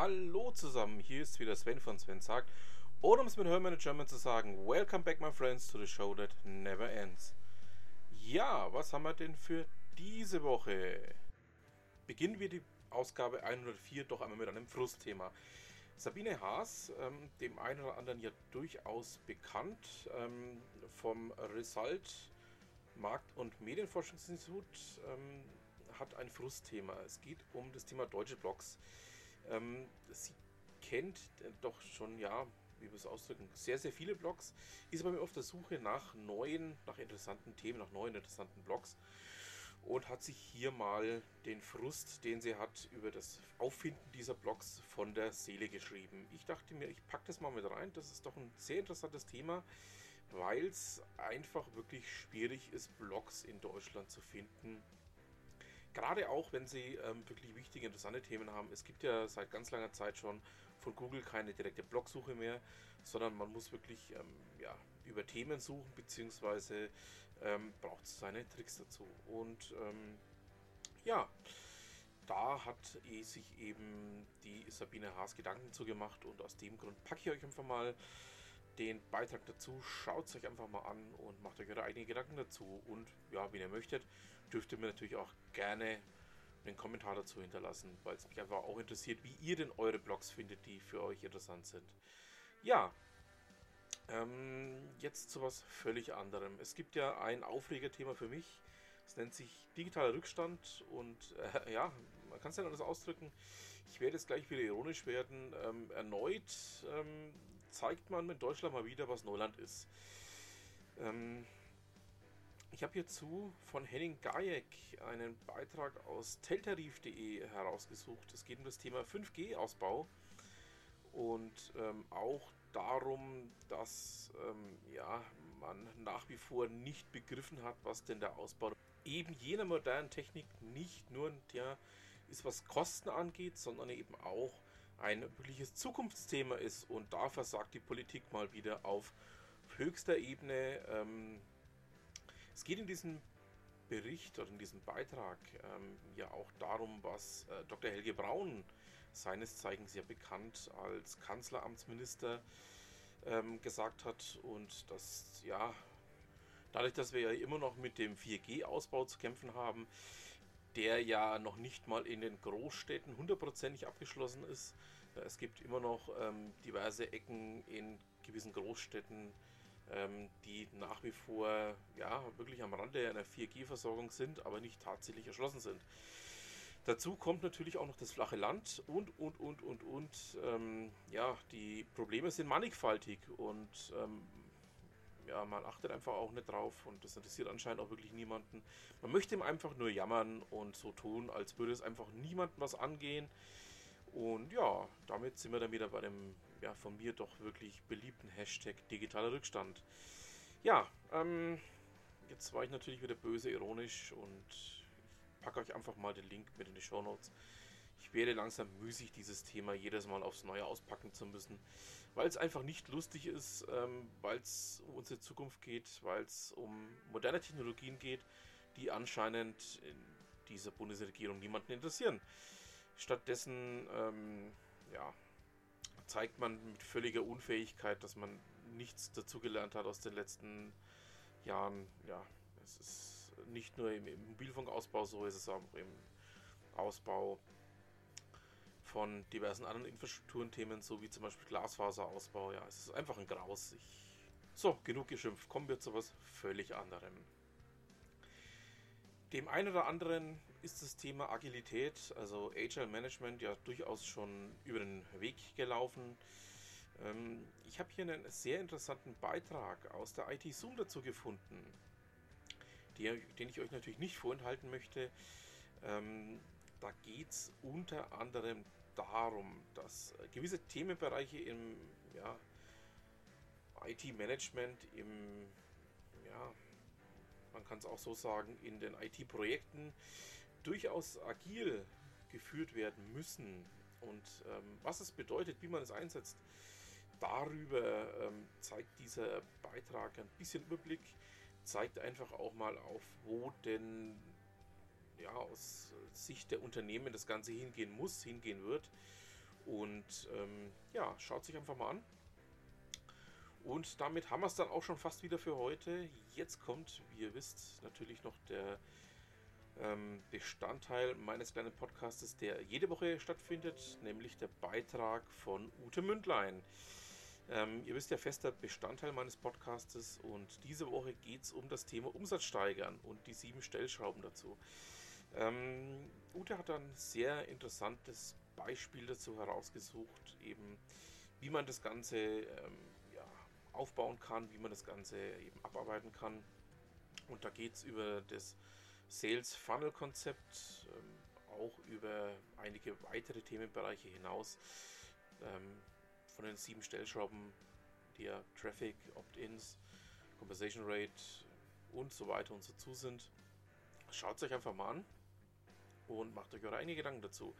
Hallo zusammen, hier ist wieder Sven von Sven sagt. Oder um es mit Hermann German zu sagen, Welcome back my friends to the show that never ends. Ja, was haben wir denn für diese Woche? Beginnen wir die Ausgabe 104 doch einmal mit einem Frustthema. Sabine Haas, ähm, dem einen oder anderen ja durchaus bekannt, ähm, vom Result Markt- und Medienforschungsinstitut, ähm, hat ein Frustthema. Es geht um das Thema deutsche Blogs. Ähm, sie kennt doch schon, ja, wie wir es ausdrücken, sehr, sehr viele Blogs, ist aber auf der Suche nach neuen, nach interessanten Themen, nach neuen interessanten Blogs und hat sich hier mal den Frust, den sie hat, über das Auffinden dieser Blogs von der Seele geschrieben. Ich dachte mir, ich packe das mal mit rein. Das ist doch ein sehr interessantes Thema, weil es einfach wirklich schwierig ist, Blogs in Deutschland zu finden, Gerade auch, wenn Sie ähm, wirklich wichtige, interessante Themen haben. Es gibt ja seit ganz langer Zeit schon von Google keine direkte Blogsuche mehr, sondern man muss wirklich ähm, ja, über Themen suchen, beziehungsweise ähm, braucht es seine Tricks dazu. Und ähm, ja, da hat sich eben die Sabine Haas Gedanken zu gemacht und aus dem Grund packe ich euch einfach mal den Beitrag dazu. Schaut es euch einfach mal an und macht euch eure eigenen Gedanken dazu. Und ja, wenn ihr möchtet, dürft ihr mir natürlich auch gerne einen Kommentar dazu hinterlassen, weil es mich einfach auch interessiert, wie ihr denn eure Blogs findet, die für euch interessant sind. Ja, ähm, jetzt zu was völlig anderem. Es gibt ja ein Aufregerthema für mich. Es nennt sich digitaler Rückstand und äh, ja, man kann es ja anders ausdrücken. Ich werde jetzt gleich wieder ironisch werden. Ähm, erneut ähm, zeigt man mit Deutschland mal wieder, was Neuland ist. Ähm, ich habe hierzu von Henning Gajek einen Beitrag aus teltarif.de herausgesucht. Es geht um das Thema 5G-Ausbau und ähm, auch darum, dass ähm, ja, man nach wie vor nicht begriffen hat, was denn der Ausbau eben jener modernen Technik nicht nur der ist, was Kosten angeht, sondern eben auch ein wirkliches Zukunftsthema ist. Und da versagt die Politik mal wieder auf höchster Ebene. Ähm, es geht in diesem Bericht oder in diesem Beitrag ähm, ja auch darum, was äh, Dr. Helge Braun, seines Zeichens ja bekannt als Kanzleramtsminister, ähm, gesagt hat. Und das, ja, dadurch, dass wir ja immer noch mit dem 4G-Ausbau zu kämpfen haben, der ja noch nicht mal in den Großstädten hundertprozentig abgeschlossen ist. Es gibt immer noch ähm, diverse Ecken in gewissen Großstädten, ähm, die nach wie vor ja wirklich am Rande einer 4G-Versorgung sind, aber nicht tatsächlich erschlossen sind. Dazu kommt natürlich auch noch das flache Land und, und, und, und, und. Ähm, ja, die Probleme sind mannigfaltig und ähm, ja, man achtet einfach auch nicht drauf und das interessiert anscheinend auch wirklich niemanden. Man möchte ihm einfach nur jammern und so tun, als würde es einfach niemandem was angehen. Und ja, damit sind wir dann wieder bei dem ja, von mir doch wirklich beliebten Hashtag digitaler Rückstand. Ja, ähm, jetzt war ich natürlich wieder böse ironisch und packe euch einfach mal den Link mit in die Show Notes. Ich werde langsam müßig, dieses Thema jedes Mal aufs Neue auspacken zu müssen weil es einfach nicht lustig ist, ähm, weil es um unsere Zukunft geht, weil es um moderne Technologien geht, die anscheinend in dieser Bundesregierung niemanden interessieren. Stattdessen ähm, ja, zeigt man mit völliger Unfähigkeit, dass man nichts dazugelernt hat aus den letzten Jahren. Ja, es ist nicht nur im, im Mobilfunkausbau so, es ist auch im Ausbau von diversen anderen Infrastrukturenthemen, so wie zum Beispiel Glasfaserausbau. Ja, es ist einfach ein Graus. Ich so, genug geschimpft. Kommen wir zu was völlig anderem. Dem einen oder anderen ist das Thema Agilität, also Agile Management, ja durchaus schon über den Weg gelaufen. Ähm, ich habe hier einen sehr interessanten Beitrag aus der IT Zoom dazu gefunden, den ich euch natürlich nicht vorenthalten möchte. Da geht es unter anderem darum, dass äh, gewisse Themenbereiche im ja, IT-Management, im, ja, man kann es auch so sagen, in den IT-Projekten durchaus agil geführt werden müssen. Und ähm, was es bedeutet, wie man es einsetzt, darüber ähm, zeigt dieser Beitrag ein bisschen Überblick, zeigt einfach auch mal auf, wo denn ja, aus Sicht der Unternehmen das Ganze hingehen muss, hingehen wird. Und ähm, ja, schaut sich einfach mal an. Und damit haben wir es dann auch schon fast wieder für heute. Jetzt kommt, wie ihr wisst, natürlich noch der ähm, Bestandteil meines kleinen Podcastes, der jede Woche stattfindet, nämlich der Beitrag von Ute Mündlein. Ähm, ihr wisst ja, fester Bestandteil meines Podcastes und diese Woche geht es um das Thema Umsatz steigern und die sieben Stellschrauben dazu. Ähm, Ute hat ein sehr interessantes Beispiel dazu herausgesucht, eben wie man das Ganze ähm, ja, aufbauen kann, wie man das Ganze eben abarbeiten kann. Und da geht es über das Sales Funnel Konzept, ähm, auch über einige weitere Themenbereiche hinaus. Ähm, von den sieben Stellschrauben, die ja Traffic, Opt-ins, Conversation Rate und so weiter und so zu sind. Schaut es euch einfach mal an und macht euch eure eigenen Gedanken dazu.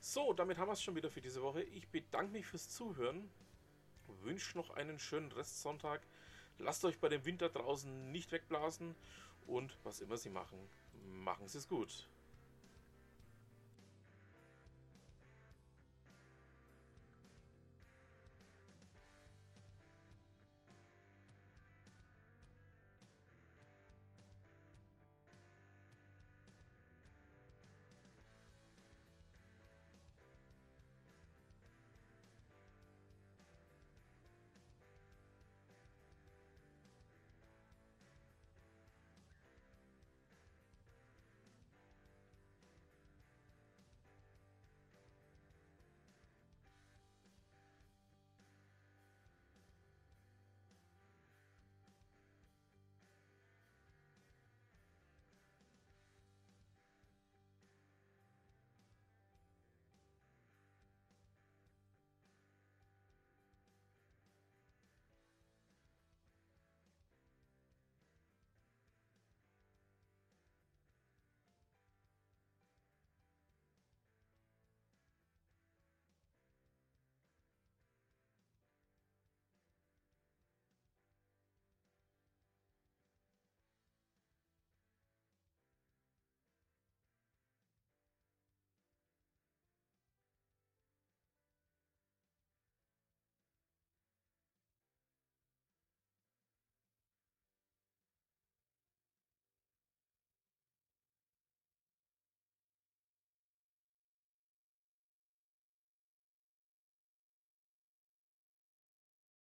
So, damit haben wir es schon wieder für diese Woche. Ich bedanke mich fürs Zuhören, wünsche noch einen schönen Restsonntag. Lasst euch bei dem Winter draußen nicht wegblasen und was immer Sie machen, machen Sie es gut.